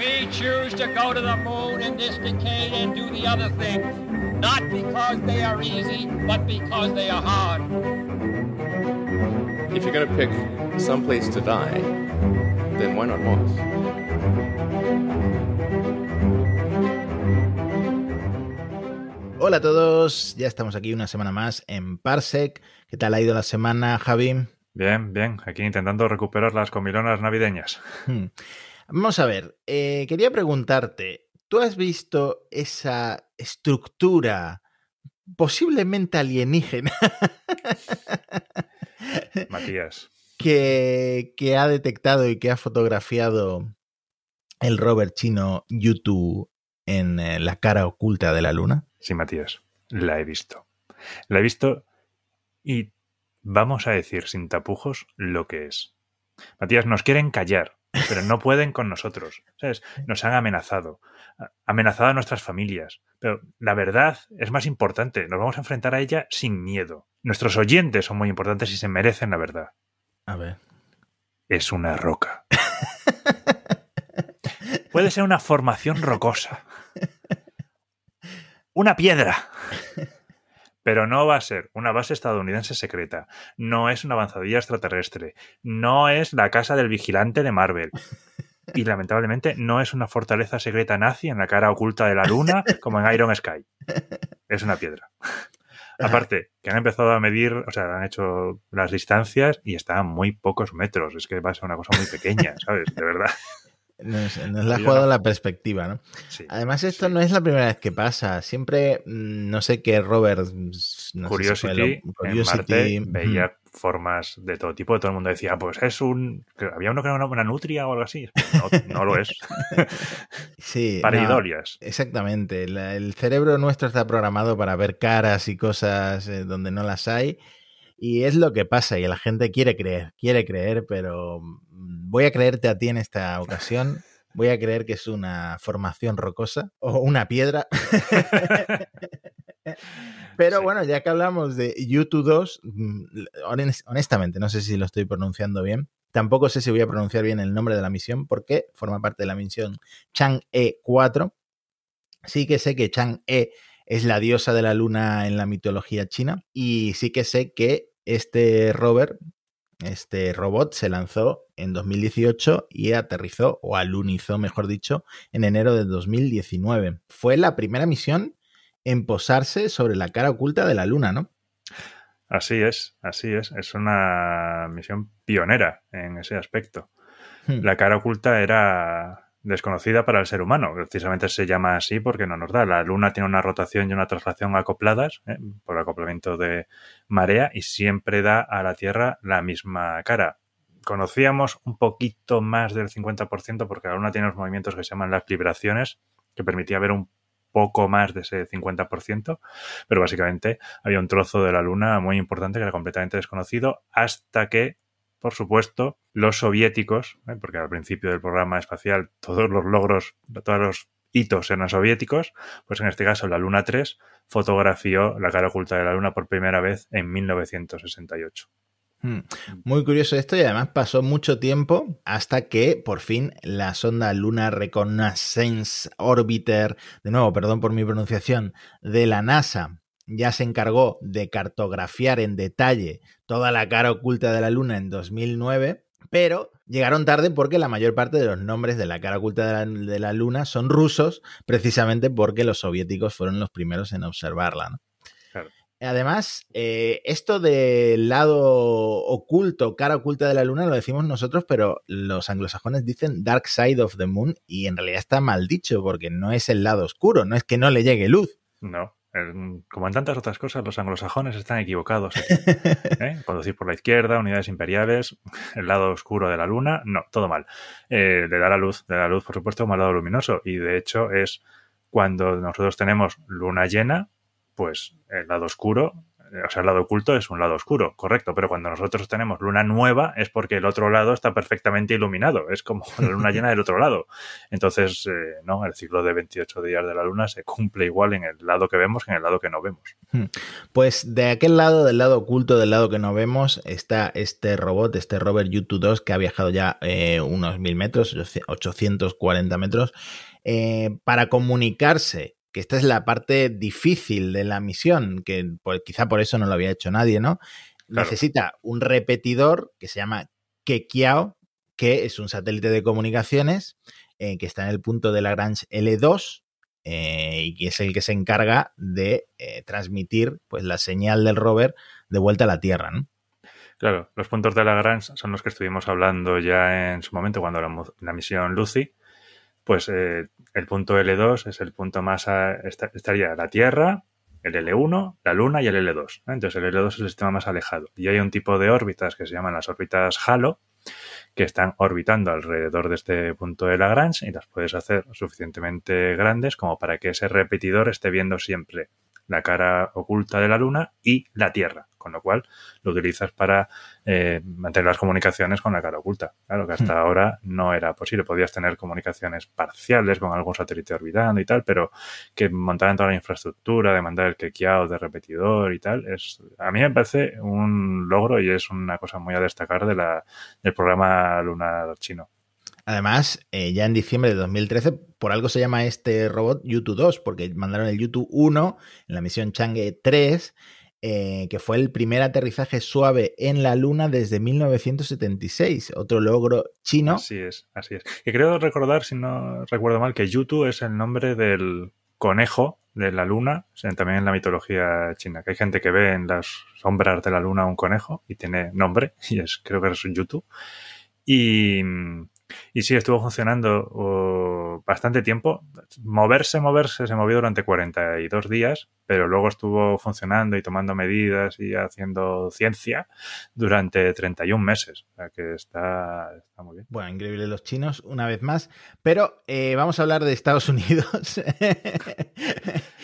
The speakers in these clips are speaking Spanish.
We choose to go to the moon in this decade and do the other things, not because they are easy, but because they are hard. If you're going to pick some place to die, then why not Mars? Hola a todos, ya estamos aquí una semana más en Parsec. ¿Qué tal ha ido la semana, Javi? Bien, bien, aquí intentando recuperar las comilonas navideñas. Vamos a ver, eh, quería preguntarte, ¿tú has visto esa estructura posiblemente alienígena Matías. que, que ha detectado y que ha fotografiado el rover chino YouTube en eh, la cara oculta de la luna? Sí, Matías, la he visto. La he visto y vamos a decir sin tapujos lo que es. Matías, nos quieren callar, pero no pueden con nosotros. ¿Sabes? Nos han amenazado. Amenazado a nuestras familias. Pero la verdad es más importante. Nos vamos a enfrentar a ella sin miedo. Nuestros oyentes son muy importantes y se merecen la verdad. A ver. Es una roca. Puede ser una formación rocosa. Una piedra. Pero no va a ser una base estadounidense secreta. No es una avanzadilla extraterrestre. No es la casa del vigilante de Marvel. Y lamentablemente no es una fortaleza secreta nazi en la cara oculta de la luna como en Iron Sky. Es una piedra. Aparte, que han empezado a medir, o sea, han hecho las distancias y están a muy pocos metros. Es que va a ser una cosa muy pequeña, ¿sabes? De verdad. Nos, nos la ha jugado no- la perspectiva, ¿no? Sí. Además, esto sí. no es la primera vez que pasa. Siempre, mm, no sé qué, Robert. mm, No sé Curiosity, lo- en Marte ujú. veía formas de todo tipo. Todo el mundo decía, pues es un... Había uno que era una, nutria o algo así. No, no lo es. Sí, no, Pareidolias. exactamente. La- el cerebro nuestro está programado para ver caras y cosas eh, donde no las hay. Y es lo que pasa. Y la gente quiere creer, quiere creer, pero mm, voy a creerte a ti en esta ocasión. Voy a creer que es una formación rocosa o una piedra. Pero Sí. bueno, ya que hablamos de YouTube 2, mm, honest- honestamente, no sé si lo estoy pronunciando bien. Tampoco sé si voy a pronunciar bien el nombre de la misión porque forma parte de la misión Chang'e 4. Sí que sé que Chang'e es la diosa de la luna en la mitología china y sí que sé que este rover, este robot se lanzó en 2018 y aterrizó o alunizó, mejor dicho, en enero de 2019. Fue la primera misión en posarse sobre la cara oculta de la luna, ¿no? Así es, así es. Es una misión pionera en ese aspecto. Hmm. La cara oculta era desconocida para el ser humano. Precisamente se llama así porque no nos da. La Luna tiene una rotación y una traslación acopladas ¿eh? por acoplamiento de marea y siempre da a la Tierra la misma cara. Conocíamos un poquito más del 50% porque la Luna tiene los movimientos que se llaman las libraciones, que permitía ver un poco más de ese 50%, pero básicamente había un trozo de la Luna muy importante que era completamente desconocido hasta que por supuesto, los soviéticos, ¿eh? porque al principio del programa espacial todos los logros, todos los hitos eran soviéticos, pues en este caso la Luna 3 fotografió la cara oculta de la Luna por primera vez en 1968. Hmm. Muy curioso esto y además pasó mucho tiempo hasta que por fin la sonda Lunar Reconnaissance Orbiter, de nuevo, perdón por mi pronunciación, de la NASA ya se encargó de cartografiar en detalle toda la cara oculta de la Luna en 2009, pero llegaron tarde porque la mayor parte de los nombres de la cara oculta de la, de la Luna son rusos, precisamente porque los soviéticos fueron los primeros en observarla. ¿no? Claro. Además, eh, esto del lado oculto, cara oculta de la luna, lo decimos nosotros, pero los anglosajones dicen dark side of the moon y en realidad está mal dicho porque no es el lado oscuro, no es que no le llegue luz. No, como en tantas otras cosas, los anglosajones están equivocados. ¿eh? Conducir por la izquierda, unidades imperiales, el lado oscuro de la luna, no, todo mal. Eh, le da la luz, le da la luz, por supuesto, como al lado luminoso. Y de hecho es cuando nosotros tenemos luna llena, pues el lado oscuro o sea, el lado oculto es un lado oscuro, correcto, pero cuando nosotros tenemos luna nueva es porque el otro lado está perfectamente iluminado, es como la luna llena del otro lado. Entonces, eh, no, el ciclo de 28 días de la luna se cumple igual en el lado que vemos que en el lado que no vemos. Hmm. Pues de aquel lado, del lado oculto, del lado que no vemos, está este robot, este rover U-2 que ha viajado ya eh, unos mil metros, 840 metros, eh, para comunicarse que esta es la parte difícil de la misión, que pues, quizá por eso no lo había hecho nadie, ¿no? Necesita un repetidor que se llama Kekiao, que es un satélite de comunicaciones eh, que está en el punto de Lagrange L2 eh, y que es el que se encarga de eh, transmitir pues, la señal del rover de vuelta a la Tierra, ¿no? Claro, los puntos de Lagrange son los que estuvimos hablando ya en su momento cuando la, la misión Lucy, pues eh, el punto L2 es el punto más, estaría la Tierra, el L1, la Luna y el L2. Entonces el L2 es el sistema más alejado. Y hay un tipo de órbitas que se llaman las órbitas halo, que están orbitando alrededor de este punto de Lagrange y las puedes hacer suficientemente grandes como para que ese repetidor esté viendo siempre la cara oculta de la Luna y la Tierra, con lo cual lo utilizas para eh, mantener las comunicaciones con la cara oculta. Claro que hasta hmm. ahora no era posible. Podías tener comunicaciones parciales con algún satélite orbitando y tal, pero que montaran toda la infraestructura de mandar el quequeado de repetidor y tal, es a mí me parece un logro y es una cosa muy a destacar de la, del programa lunar chino. Además, eh, ya en diciembre de 2013, por algo se llama este robot YouTube 2, porque mandaron el YouTube 1 en la misión Chang'e 3, eh, que fue el primer aterrizaje suave en la Luna desde 1976, otro logro chino. Así es, así es. Y creo recordar, si no recuerdo mal, que YouTube es el nombre del conejo de la luna, también en la mitología china, que hay gente que ve en las sombras de la luna un conejo y tiene nombre, y es creo que es YouTube. Y, y sí, estuvo funcionando bastante tiempo. Moverse, moverse, se movió durante 42 días, pero luego estuvo funcionando y tomando medidas y haciendo ciencia durante 31 meses. O sea que está, muy bien. Bueno, increíble los chinos, una vez más. Pero eh, vamos a hablar de Estados Unidos.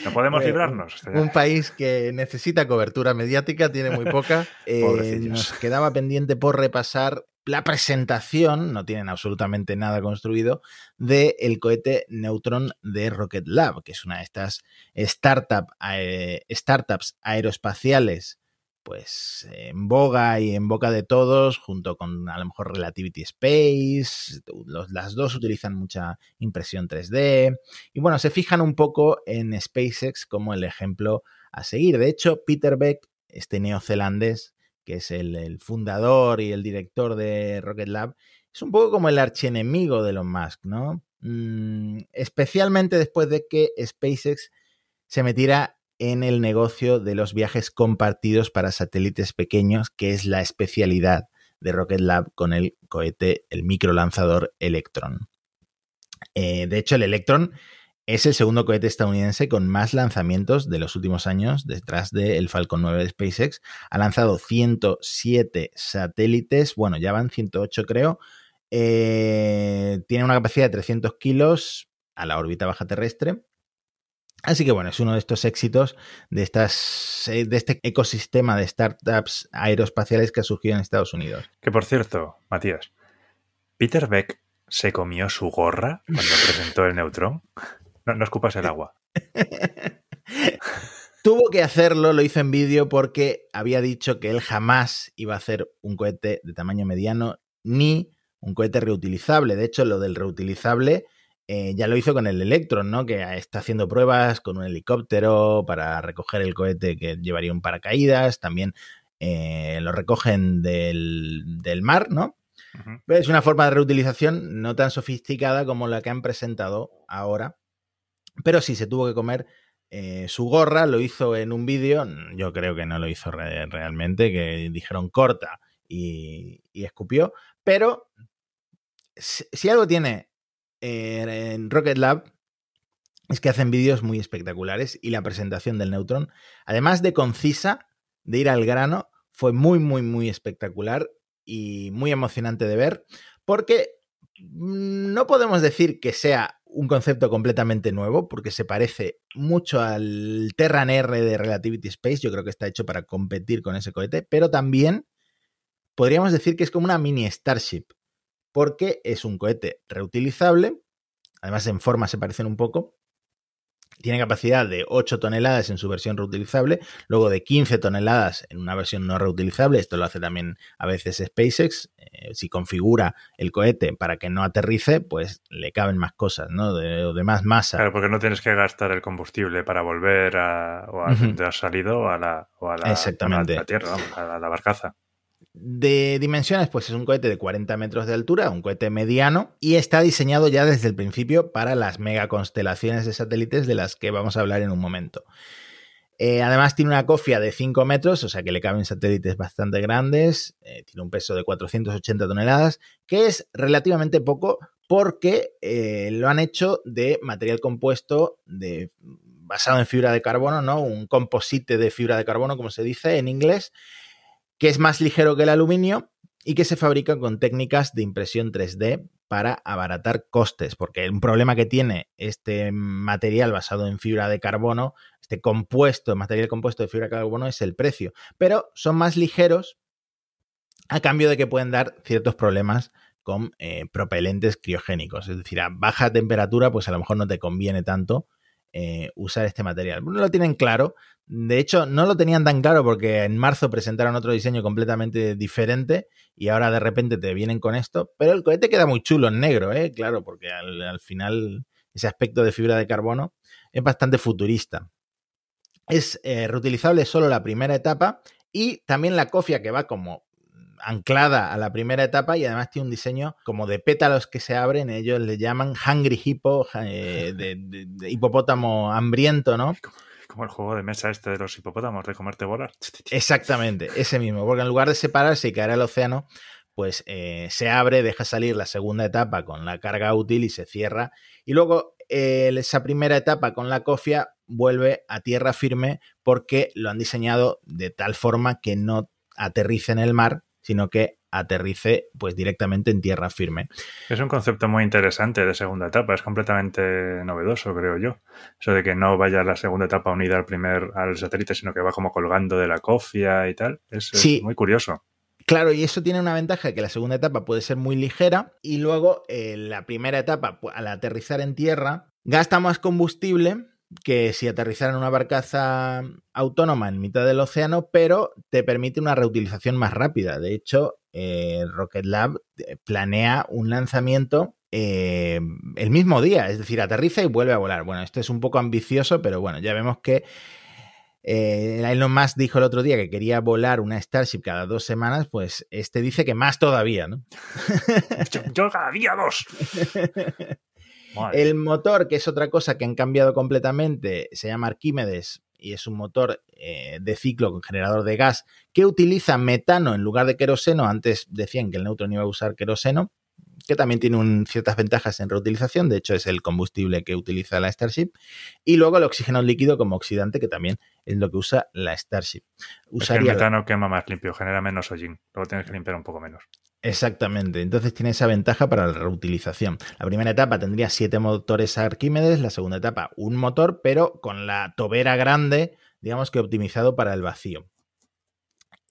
no podemos eh, librarnos. Un país que necesita cobertura mediática, tiene muy poca. Eh, nos quedaba pendiente por repasar la presentación, no tienen absolutamente nada construido, del el cohete Neutron de Rocket Lab, que es una de estas startup, eh, startups aeroespaciales pues en boga y en boca de todos, junto con a lo mejor Relativity Space, las dos utilizan mucha impresión 3D y bueno, se fijan un poco en SpaceX como el ejemplo a seguir. De hecho, Peter Beck, este neozelandés, que es el, fundador y el director de Rocket Lab, es un poco como el archienemigo de Elon Musk, ¿no? Mm, especialmente después de que SpaceX se metiera en el negocio de los viajes compartidos para satélites pequeños, que es la especialidad de Rocket Lab con el cohete, el microlanzador Electron. Eh, de hecho, el Electron es el segundo cohete estadounidense con más lanzamientos de los últimos años, detrás del Falcon 9 de SpaceX. Ha lanzado 107 satélites, bueno, ya van 108 creo. Eh, tiene una capacidad de 300 kilos a la órbita baja terrestre. Así que bueno, es uno de estos éxitos de, estas, eh, de este ecosistema de startups aeroespaciales que ha surgido en Estados Unidos. Que por cierto, Matías, Peter Beck se comió su gorra cuando presentó el Neutrón. No, no escupas el agua. Tuvo que hacerlo, lo hizo en vídeo porque había dicho que él jamás iba a hacer un cohete de tamaño mediano ni un cohete reutilizable. De hecho, lo del reutilizable eh, ya lo hizo con el Electron, ¿no? Que está haciendo pruebas con un helicóptero para recoger el cohete que llevaría un paracaídas. También eh, lo recogen del, del mar, ¿no? Es una forma de reutilización no tan sofisticada como la que han presentado ahora pero sí se tuvo que comer eh, su gorra, lo hizo en un vídeo, yo creo que no lo hizo realmente, que dijeron corta y, escupió, pero si, algo tiene en Rocket Lab es que hacen vídeos muy espectaculares y la presentación del Neutron, además de concisa, de ir al grano, fue muy, muy, muy espectacular y muy emocionante de ver, porque no podemos decir que sea un concepto completamente nuevo porque se parece mucho al Terran R de Relativity Space. Yo creo que está hecho para competir con ese cohete, pero también podríamos decir que es como una mini Starship porque es un cohete reutilizable. Además, en forma se parecen un poco, tiene capacidad de 8 toneladas en su versión reutilizable, luego de 15 toneladas en una versión no reutilizable. Esto lo hace también a veces SpaceX. Eh, si configura el cohete para que no aterrice, pues le caben más cosas, ¿no? De, de más masa. Claro, porque no tienes que gastar el combustible para volver a, o a donde has salido a la, o a la, Exactamente. a la tierra, vamos, a la barcaza. De dimensiones, pues es un cohete de 40 metros de altura, un cohete mediano, y está diseñado ya desde el principio para las megaconstelaciones de satélites de las que vamos a hablar en un momento. Eh, además tiene una cofia de 5 metros, o sea que le caben satélites bastante grandes, eh, tiene un peso de 480 toneladas, que es relativamente poco porque eh, lo han hecho de material compuesto de, basado en fibra de carbono, ¿no? Un composite de fibra de carbono, como se dice en inglés, que es más ligero que el aluminio y que se fabrica con técnicas de impresión 3D para abaratar costes, porque un problema que tiene este material basado en fibra de carbono, este compuesto, material compuesto de fibra de carbono es el precio, pero son más ligeros a cambio de que pueden dar ciertos problemas con eh, propelentes criogénicos, es decir, a baja temperatura pues a lo mejor no te conviene tanto eh, usar este material. No lo tienen claro. De hecho, no lo tenían tan claro porque en marzo presentaron otro diseño completamente diferente y ahora de repente te vienen con esto. Pero el cohete queda muy chulo en negro, ¿eh? Claro, porque al, al final ese aspecto de fibra de carbono es bastante futurista. Es eh, reutilizable solo la primera etapa y también la cofia que va como anclada a la primera etapa y además tiene un diseño como de pétalos que se abren, ellos le llaman Hungry Hippo, eh, de, de- de hipopótamo hambriento, ¿no? Como el juego de mesa este de los hipopótamos de comerte bolas. Exactamente, ese mismo, porque en lugar de separarse y caer al océano, pues eh, se abre, deja salir la segunda etapa con la carga útil y se cierra. Y luego eh, esa primera etapa con la cofia vuelve a tierra firme porque lo han diseñado de tal forma que no aterrice en el mar, sino que aterrice pues directamente en tierra firme. Es un concepto muy interesante de segunda etapa, es completamente novedoso, creo yo. Eso de que no vaya la segunda etapa unida al primer al satélite, sino que va como colgando de la cofia y tal. Es, es Sí. muy curioso. Claro, y eso tiene una ventaja que la segunda etapa puede ser muy ligera y luego eh, la primera etapa, al aterrizar en tierra, gasta más combustible que si aterrizara en una barcaza autónoma en mitad del océano, pero te permite una reutilización más rápida. De hecho, eh, Rocket Lab eh, planea un lanzamiento eh, el mismo día, es decir, aterriza y vuelve a volar. Bueno, esto es un poco ambicioso, pero bueno, ya vemos que eh, Elon Musk dijo el otro día que quería volar una Starship cada dos semanas, pues este dice que más todavía, ¿no? Yo, yo cada día dos. Madre. El motor, que es otra cosa que han cambiado completamente, se llama Arquímedes y es un motor eh, de ciclo con generador de gas que utiliza metano en lugar de queroseno. Antes decían que el Neutron iba a usar queroseno, que también tiene un- ciertas ventajas en reutilización. De hecho, es el combustible que utiliza la Starship. Y luego el oxígeno líquido como oxidante, que también es lo que usa la Starship. Es que el Usaría metano quema más limpio, genera menos hollín. Luego tienes que limpiar un poco menos. Exactamente, entonces tiene esa ventaja para la reutilización. La primera etapa tendría siete motores Arquímedes, la segunda etapa un motor, pero con la tobera grande, digamos que optimizado para el vacío.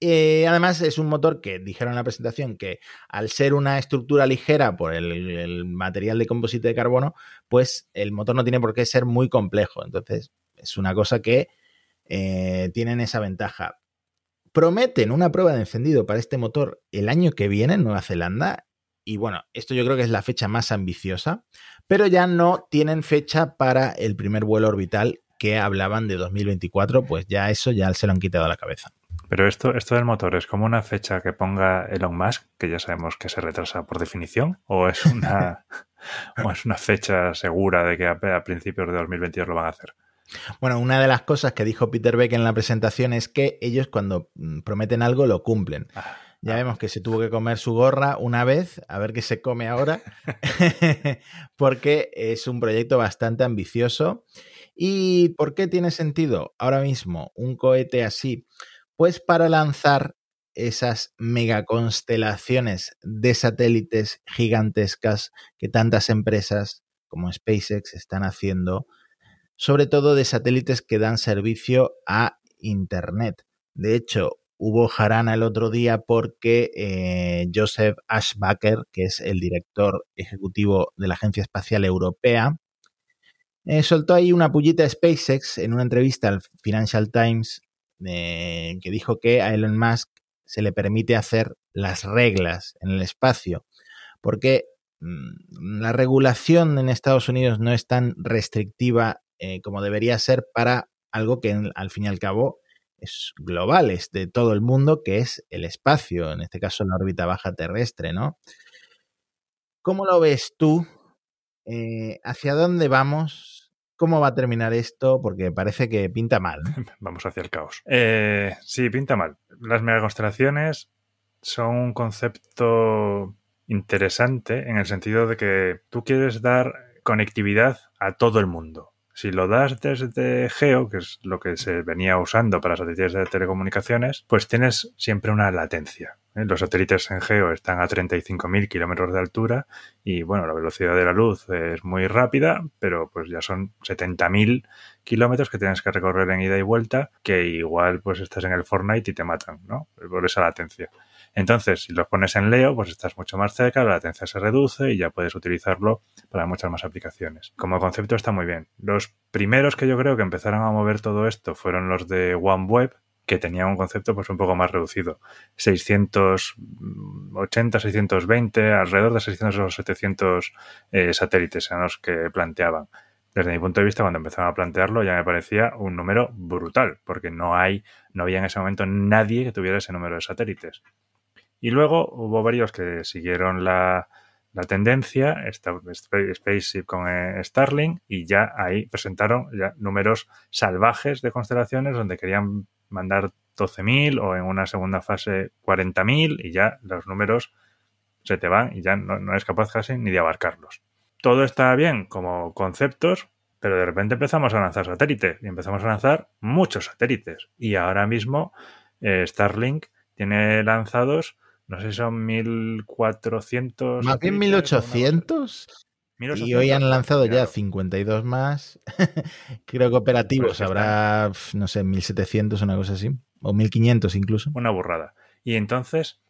Eh, además es un motor que dijeron en la presentación que al ser una estructura ligera por el, material de composite de carbono, pues el motor no tiene por qué ser muy complejo. Entonces es una cosa que eh, tienen esa ventaja prometen una prueba de encendido para este motor el año que viene en Nueva Zelanda. Y bueno, esto yo creo que es la fecha más ambiciosa, pero ya no tienen fecha para el primer vuelo orbital que hablaban de 2024, pues ya eso ya se lo han quitado a la cabeza. Pero esto, esto del motor es como una fecha que ponga Elon Musk, que ya sabemos que se retrasa por definición, o es una, o es una fecha segura de que a, a principios de 2022 lo van a hacer. Bueno, una de las cosas que dijo Peter Beck en la presentación es que ellos cuando mm, prometen algo lo cumplen. Ah, Ya ah. vemos que se tuvo que comer su gorra una vez, a ver qué se come ahora, porque es un proyecto bastante ambicioso. ¿Y por qué tiene sentido ahora mismo un cohete así? Pues para lanzar esas megaconstelaciones de satélites gigantescas que tantas empresas como SpaceX están haciendo, sobre todo de satélites que dan servicio a Internet. De hecho, hubo jarana el otro día porque eh, Joseph Ashbacker, que es el director ejecutivo de la Agencia Espacial Europea, eh, soltó ahí una pullita a SpaceX en una entrevista al Financial Times eh, que dijo que a Elon Musk se le permite hacer las reglas en el espacio, porque mm, la regulación en Estados Unidos no es tan restrictiva como debería ser para algo que al fin y al cabo es global, es de todo el mundo, que es el espacio, en este caso la órbita baja terrestre, ¿no? ¿Cómo lo ves tú? Eh, ¿Hacia dónde vamos? ¿Cómo va a terminar esto? Porque parece que pinta mal. Vamos hacia el caos. Eh, sí, pinta mal. Las megaconstelaciones son un concepto interesante en el sentido de que tú quieres dar conectividad a todo el mundo. Si lo das desde Geo, que es lo que se venía usando para satélites de telecomunicaciones, pues tienes siempre una latencia. ¿eh? Los satélites en Geo están a 35.000 kilómetros de altura y, bueno, la velocidad de la luz es muy rápida, pero pues ya son 70.000 kilómetros que tienes que recorrer en ida y vuelta, que igual pues estás en el Fortnite y te matan, ¿no? Por esa latencia. Entonces, si los pones en Leo, pues estás mucho más cerca, la latencia se reduce y ya puedes utilizarlo para muchas más aplicaciones. Como concepto está muy bien. Los primeros que yo creo que empezaron a mover todo esto fueron los de OneWeb, que tenían un concepto pues un poco más reducido. 680, 620, alrededor de 600 o 700 eh, satélites en los que planteaban. Desde mi punto de vista, cuando empezaron a plantearlo, ya me parecía un número brutal, porque no hay, no había en ese momento nadie que tuviera ese número de satélites. Y luego hubo varios que siguieron la, tendencia, Spaceship con eh, Starlink, y ya ahí presentaron ya números salvajes de constelaciones donde querían mandar 12.000 o en una segunda fase 40.000 y ya los números se te van y ya no, no eres capaz casi ni de abarcarlos. Todo está bien como conceptos, pero de repente empezamos a lanzar satélites y empezamos a lanzar muchos satélites. Y ahora mismo eh, Starlink tiene lanzados no sé si son 1400. Más bien 1800. Y hoy han lanzado ya 52 más. Creo que operativos pues habrá, no sé, 1700 o una cosa así. O 1500 incluso. Una burrada. Y entonces,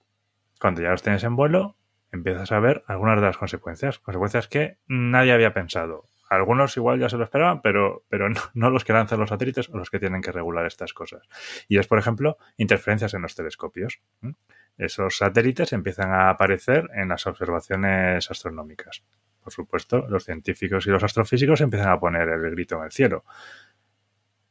cuando ya los tienes en vuelo, empiezas a ver algunas de las consecuencias. Consecuencias que nadie había pensado. Algunos igual ya se lo esperaban, pero, pero no, los que lanzan los satélites o los que tienen que regular estas cosas. Y es, por ejemplo, interferencias en los telescopios esos satélites empiezan a aparecer en las observaciones astronómicas. Por supuesto, los científicos y los astrofísicos empiezan a poner el grito en el cielo.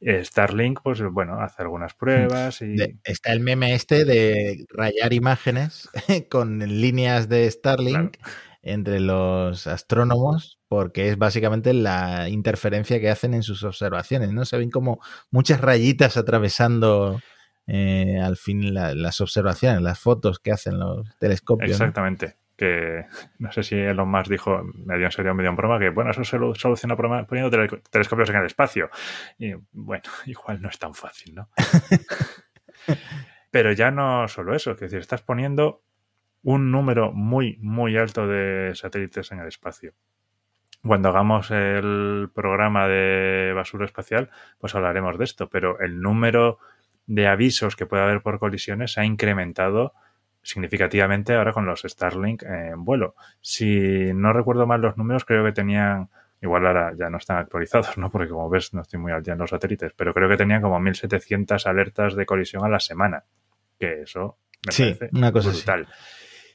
Starlink, pues bueno, hace algunas pruebas y... está el meme este de rayar imágenes con líneas de Starlink entre los astrónomos, porque es básicamente la interferencia que hacen en sus observaciones, ¿no? Se ven como muchas rayitas atravesando eh, al fin las observaciones, las fotos que hacen los telescopios. Exactamente. Que no sé si Elon Musk dijo, medio en serio, medio en broma, que bueno, eso se soluciona poniendo telescopios en el espacio. Y bueno, igual no es tan fácil, ¿no? Pero ya no solo eso, es decir, estás poniendo un número muy, muy alto de satélites en el espacio. Cuando hagamos el programa de basura espacial, pues hablaremos de esto, pero el número de avisos que puede haber por colisiones se ha incrementado significativamente ahora con los Starlink en vuelo. Si no recuerdo mal los números, creo que tenían, igual ahora ya no están actualizados, ¿no? Porque como ves, no estoy muy al día en los satélites, pero creo que tenían como 1.700 alertas de colisión a la semana. Que eso me parece una cosa brutal.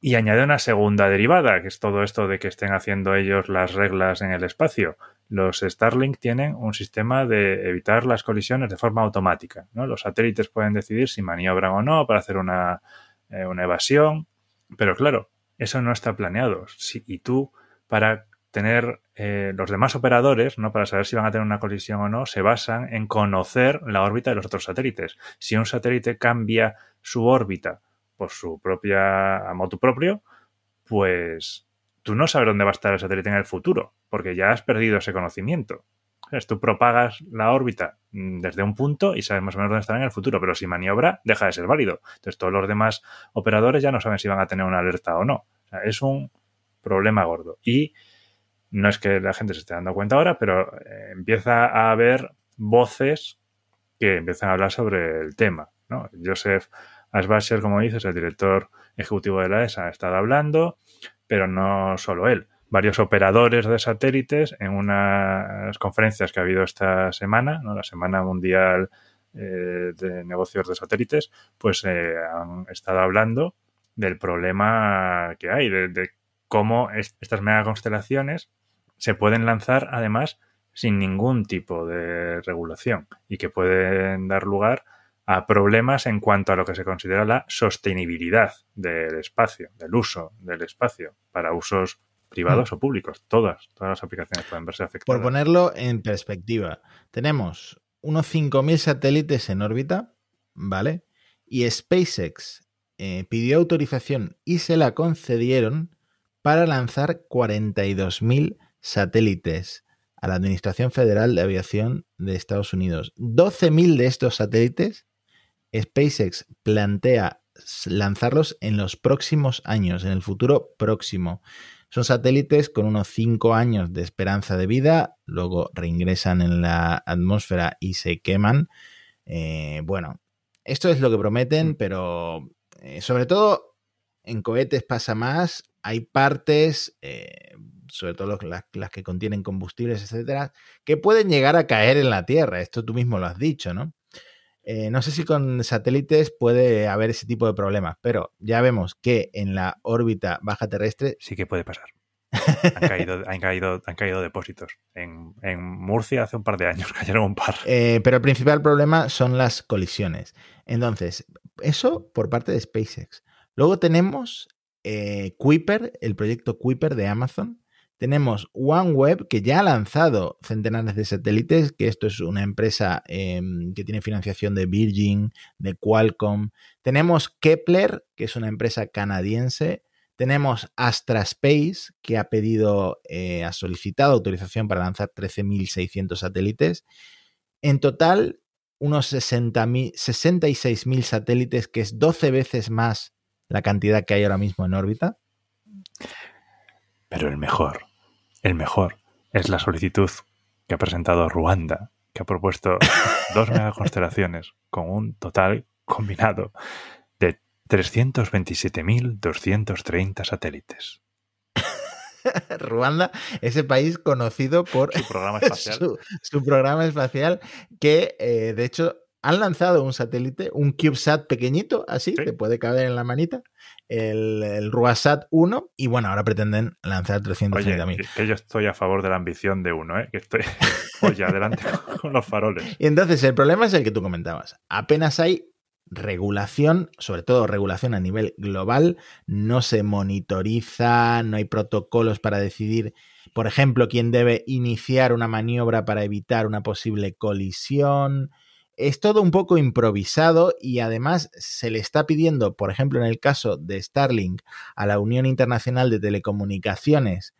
Y añade una segunda derivada, que es todo esto de que estén haciendo ellos las reglas en el espacio los Starlink tienen un sistema de evitar las colisiones de forma automática. ¿no? Los satélites pueden decidir si maniobran o no para hacer una, eh, evasión, pero claro, eso no está planeado. y tú, para tener eh, los demás operadores, ¿no? para saber si van a tener una colisión o no, se basan en conocer la órbita de los otros satélites. Si un satélite cambia su órbita por su propia a motu propio, pues tú no sabes dónde va a estar el satélite en el futuro, porque ya has perdido ese conocimiento. tú propagas la órbita mm, desde un punto y sabes más o menos dónde estará en el futuro, pero si maniobra, deja de ser válido. Entonces, todos los demás operadores ya no saben si van a tener una alerta o no. es un problema gordo. Y no es que la gente se esté dando cuenta ahora, pero eh, empieza a haber voces que empiezan a hablar sobre el tema. ¿no? Joseph Asbacher, como dices, el director ejecutivo de la ESA, ha estado hablando, pero no solo él. Varios operadores de satélites en unas conferencias que ha habido esta semana, ¿no? la Semana Mundial eh, de Negocios de Satélites, pues eh, han estado hablando del problema que hay, de, cómo estas mega constelaciones se pueden lanzar además sin ningún tipo de regulación y que pueden dar lugar a problemas en cuanto a lo que se considera la sostenibilidad del espacio, del uso del espacio para usos privados Mm. o públicos. Todas, todas las aplicaciones pueden verse afectadas. Por ponerlo en perspectiva, tenemos unos 5.000 satélites en órbita, ¿vale? Y SpaceX eh, pidió autorización y se la concedieron para lanzar 42.000 satélites a la Administración Federal de Aviación de Estados Unidos. 12.000 de estos satélites SpaceX plantea lanzarlos en los próximos años, en el futuro próximo. Son satélites con unos 5 años de esperanza de vida, luego reingresan en la atmósfera y se queman. Eh, bueno, esto es lo que prometen, pero eh, sobre todo en cohetes pasa más. Hay partes, eh, sobre todo los- las, las que contienen combustibles, etcétera, que pueden llegar a caer en la Tierra. Esto tú mismo lo has dicho, ¿no? Eh, no sé si con satélites puede haber ese tipo de problemas, pero ya vemos que en la órbita baja terrestre Sí que puede pasar. Han caído, han caído, han caído depósitos. En, en Murcia hace un par de años cayeron un par. Eh, pero el principal problema son las colisiones. Entonces, eso por parte de SpaceX. Luego tenemos eh, Kuiper, el proyecto Kuiper de Amazon. Tenemos OneWeb, que ya ha lanzado centenares de satélites, que esto es una empresa eh, que tiene financiación de Virgin, de Qualcomm. Tenemos Kepler, que es una empresa canadiense. Tenemos Astra Space, que ha pedido, eh, ha solicitado autorización para lanzar 13.600 satélites. En total, unos 60.000 66.000 satélites, que es 12 veces más la cantidad que hay ahora mismo en órbita. Pero el mejor, el mejor, es la solicitud que ha presentado Ruanda, que ha propuesto dos megaconstelaciones con un total combinado de 327.230 satélites. Ruanda, ese país conocido por Su programa espacial. su, su programa espacial, que eh, de hecho han lanzado un satélite, un CubeSat pequeñito, así, Sí. que puede caber en la manita, el, el RuaSat 1, y bueno, ahora pretenden lanzar Oye, 330.000. que, que yo estoy a favor de la ambición de uno, ¿eh? Que estoy, oye, adelante con, con los faroles. Y entonces el problema es el que tú comentabas. Apenas hay regulación, sobre todo regulación a nivel global, no se monitoriza, no hay protocolos para decidir, por ejemplo, quién debe iniciar una maniobra para evitar una posible colisión. Es todo un poco improvisado y además se le está pidiendo, por ejemplo, en el caso de Starlink, a la Unión Internacional de Telecomunicaciones,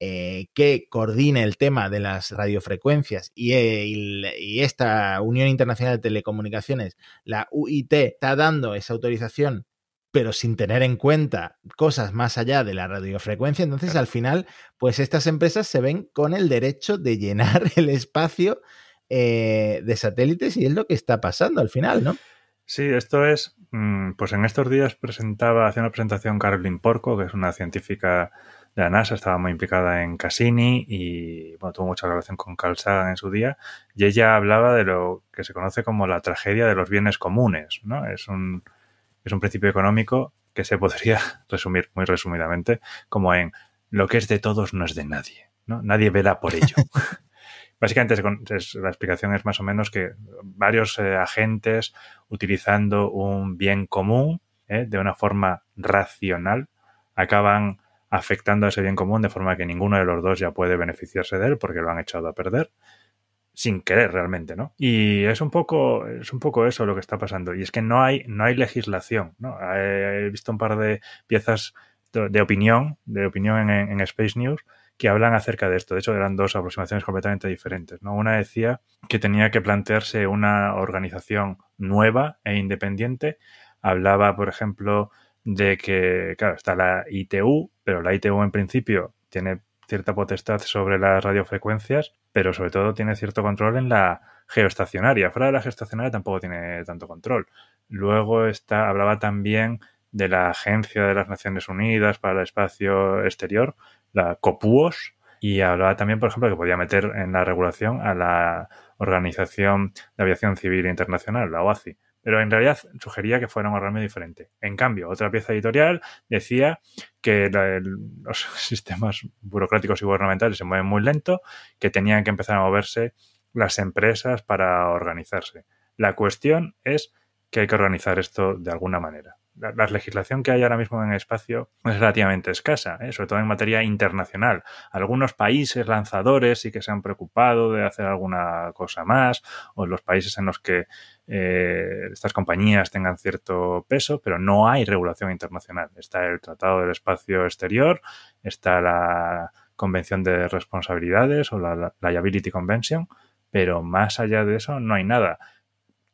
eh, que coordine el tema de las radiofrecuencias y, eh, y, y, esta Unión Internacional de Telecomunicaciones, la UIT, está dando esa autorización, pero sin tener en cuenta cosas más allá de la radiofrecuencia. Entonces, al final, pues estas empresas se ven con el derecho de llenar el espacio eh, de satélites y es lo que está pasando al final, ¿no? Sí, esto es, pues en estos días presentaba, hacía una presentación Carolyn Porco, que es una científica de la NASA, estaba muy implicada en Cassini y bueno, tuvo mucha relación con Carl Sagan en su día, y ella hablaba de lo que se conoce como la tragedia de los bienes comunes, ¿no? Es un, es un principio económico que se podría resumir muy resumidamente como en lo que es de todos no es de nadie, ¿no? Nadie vela por ello. Básicamente es, la explicación es más o menos que varios eh, agentes utilizando un bien común eh, de una forma racional acaban afectando a ese bien común de forma que ninguno de los dos ya puede beneficiarse de él porque lo han echado a perder sin querer realmente, ¿no? Y es un poco, es un poco eso lo que está pasando. Y es que no hay, no hay legislación, ¿no? He visto un par de piezas de, opinión, de opinión en, en, Space News, que hablan acerca de esto. De hecho, eran dos aproximaciones completamente diferentes, ¿no? Una decía que tenía que plantearse una organización nueva e independiente. Hablaba, por ejemplo, de que, claro, está la ITU, pero la ITU en principio tiene cierta potestad sobre las radiofrecuencias, pero sobre todo tiene cierto control en la geoestacionaria. Fuera de la geoestacionaria tampoco tiene tanto control. Luego está, hablaba también de la Agencia de las Naciones Unidas para el Espacio Exterior, la COPUOS, y hablaba también, por ejemplo, que podía meter en la regulación a la Organización de Aviación Civil Internacional, la OACI. Pero en realidad sugería que fuera un organismo diferente. En cambio, otra pieza editorial decía que los sistemas burocráticos y gubernamentales se mueven muy lento, que tenían que empezar a moverse las empresas para organizarse. La cuestión es que hay que organizar esto de alguna manera la, legislación que hay ahora mismo en el espacio es relativamente escasa, ¿eh? sobre todo en materia internacional. Algunos países lanzadores sí que se han preocupado de hacer alguna cosa más, o los países en los que eh, estas compañías tengan cierto peso, pero no hay regulación internacional. Está el Tratado del Espacio Exterior, está la Convención de Responsabilidades o la Liability Convention, pero más allá de eso no hay nada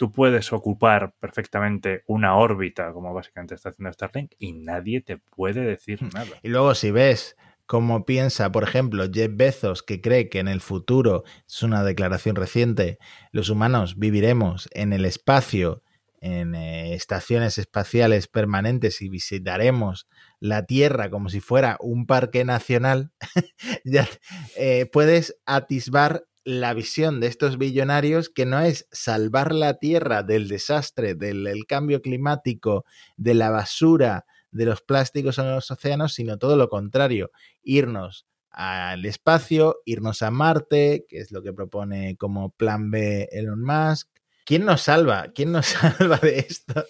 tú puedes ocupar perfectamente una órbita, como básicamente está haciendo Starlink, y nadie te puede decir hmm. nada. Y luego, si ves cómo piensa, por ejemplo, Jeff Bezos, que cree que en el futuro, es una declaración reciente, los humanos viviremos en el espacio, en eh, estaciones espaciales permanentes y visitaremos la Tierra como si fuera un parque nacional, ya eh, puedes atisbar la visión de estos billonarios que no es salvar la Tierra del desastre, del, cambio climático, de la basura, de los plásticos en los océanos, sino todo lo contrario, irnos al espacio, irnos a Marte, que es lo que propone como plan B Elon Musk. ¿Quién nos salva? ¿Quién nos salva de esto?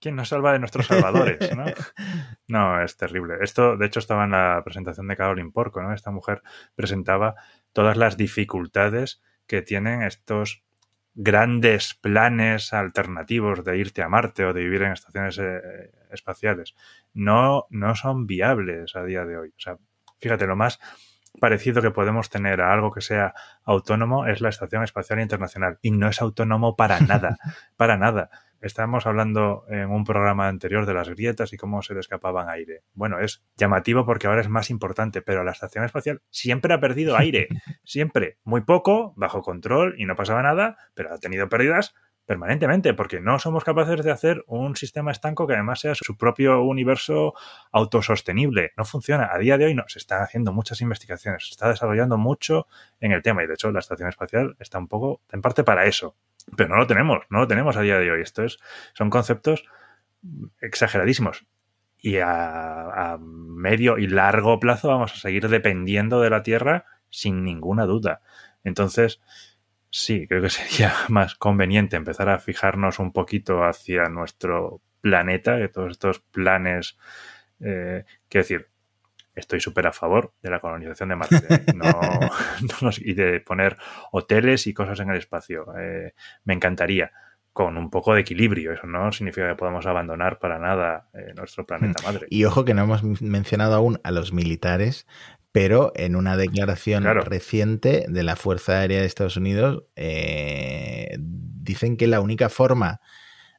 ¿Quién nos salva de nuestros salvadores? ¿no? no, es terrible. Esto, de hecho, estaba en la presentación de Caroline Porco, ¿no? Esta mujer presentaba todas las dificultades que tienen estos grandes planes alternativos de irte a Marte o de vivir en estaciones eh, espaciales. No, no son viables a día de hoy. O sea, fíjate, lo más parecido que podemos tener a algo que sea autónomo es la Estación Espacial Internacional. Y no es autónomo para nada, para nada. Estábamos hablando en un programa anterior de las grietas y cómo se le escapaban aire. Bueno, es llamativo porque ahora es más importante, pero la estación espacial siempre ha perdido aire. Siempre. Muy poco, bajo control y no pasaba nada, pero ha tenido pérdidas permanentemente, porque no somos capaces de hacer un sistema estanco que además sea su propio universo autosostenible. No funciona. A día de hoy no. Se están haciendo muchas investigaciones, se está desarrollando mucho en el tema y de hecho la estación espacial está un poco, en parte para eso, pero no lo tenemos, no lo tenemos a día de hoy. Esto es, son conceptos exageradísimos. Y a, medio y largo plazo vamos a seguir dependiendo de la Tierra sin ninguna duda. Entonces, sí, creo que sería más conveniente empezar a fijarnos un poquito hacia nuestro planeta, que todos estos planes, eh, quiero decir, estoy súper a favor de la colonización de Marte ¿eh? y de poner hoteles y cosas en el espacio. Eh, me encantaría con un poco de equilibrio. Eso no significa que podamos abandonar para nada eh, nuestro planeta hmm. madre. Y ojo que no hemos mencionado aún a los militares, pero en una declaración reciente de la Fuerza Aérea de Estados Unidos dicen que la única forma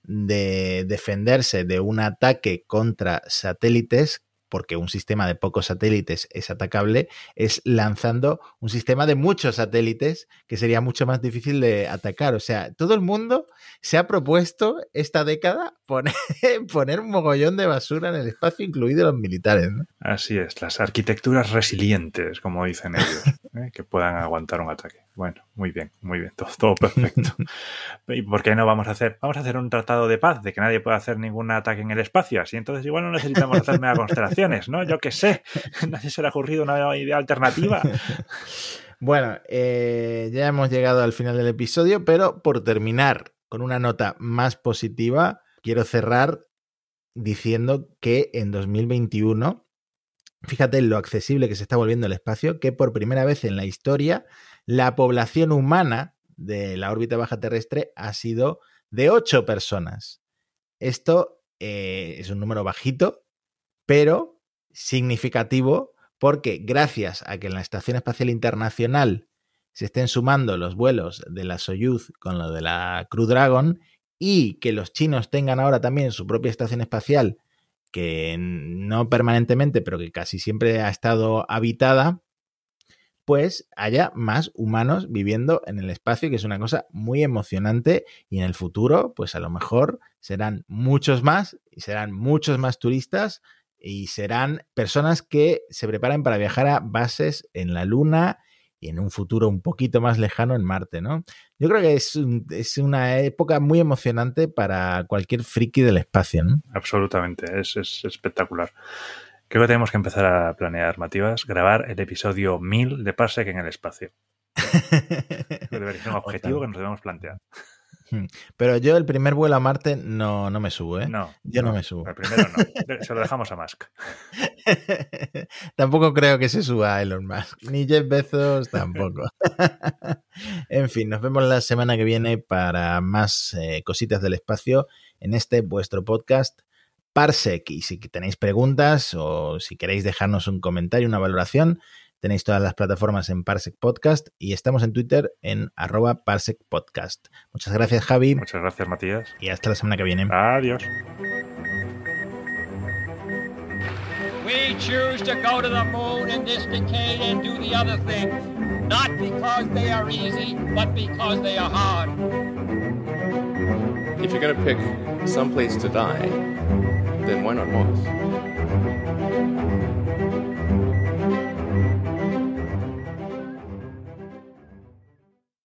de defenderse de un ataque contra satélites porque un sistema de pocos satélites es atacable, es lanzando un sistema de muchos satélites que sería mucho más difícil de atacar. O sea, todo el mundo se ha propuesto esta década poner, poner un mogollón de basura en el espacio, incluidos los militares. Así es, las arquitecturas resilientes, como dicen ellos, ¿eh? que puedan aguantar un ataque. Bueno, muy bien, muy bien, todo, todo perfecto. ¿Y por qué no vamos a hacer? Vamos a hacer un tratado de paz, de que nadie pueda hacer ningún ataque en el espacio, así entonces igual no necesitamos hacer mega ¿no? Yo qué sé, nadie se le ha ocurrido una idea alternativa. Bueno, eh, ya hemos llegado al final del episodio, pero por terminar con una nota más positiva, quiero cerrar diciendo que en 2021 Fíjate lo accesible que se está volviendo el espacio, que por primera vez en la historia la población humana de la órbita baja terrestre ha sido de 8 personas. Esto eh, es un número bajito, pero significativo porque gracias a que en la Estación Espacial Internacional se estén sumando los vuelos de la Soyuz con lo de la Crew Dragon y que los chinos tengan ahora también su propia estación espacial que no permanentemente, pero que casi siempre ha estado habitada, pues haya más humanos viviendo en el espacio, que es una cosa muy emocionante y en el futuro, pues a lo mejor serán muchos más y serán muchos más turistas y serán personas que se preparen para viajar a bases en la Luna y en un futuro un poquito más lejano en Marte, ¿no? Yo creo que es, es una época muy emocionante para cualquier friki del espacio, ¿no? Absolutamente, es, es espectacular. Creo que tenemos que empezar a planear, Matías, grabar el episodio 1000 de Parsec en el espacio. Debería ser un objetivo que nos debemos plantear. Hmm. Pero yo el primer vuelo a Marte no, no me subo, ¿eh? No. Yo no, me subo. El primero no. Se lo dejamos a Musk. tampoco creo que se suba a Elon Musk. Ni Jeff Bezos tampoco. en fin, nos vemos la semana que viene para más eh, cositas del espacio en este vuestro podcast Parsec. Y si tenéis preguntas o si queréis dejarnos un comentario, una valoración, Tenéis todas las plataformas en Parsec Podcast y estamos en Twitter en arroba Parsec Podcast. Muchas gracias, Javi. Muchas gracias, Matías. Y hasta la semana que viene. Adiós. We choose to go to the moon in this decade and do the other things, not because they are easy, but because they are hard. If you're going to pick some place to die, then why not Mars?